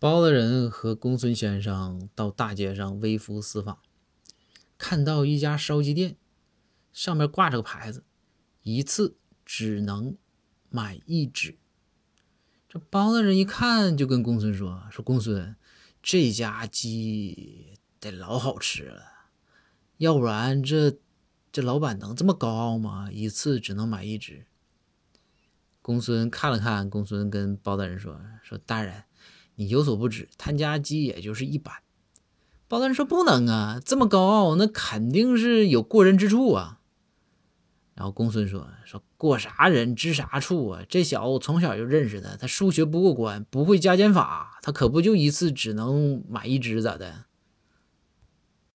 包大人和公孙先生到大街上微服私访，看到一家烧鸡店，上面挂着个牌子，一次只能买一只。这包大人一看，就跟公孙说：“说公孙，这家鸡得老好吃了，要不然这这老板能这么高傲吗？一次只能买一只。”公孙看了看，公孙跟包大人说：“说大人。”你有所不知，他家鸡也就是一般。包大人说：“不能啊，这么高傲，那肯定是有过人之处啊。”然后公孙说：“说过啥人，知啥处啊？这小子从小就认识他，他数学不过关，不会加减法，他可不就一次只能买一只咋的？”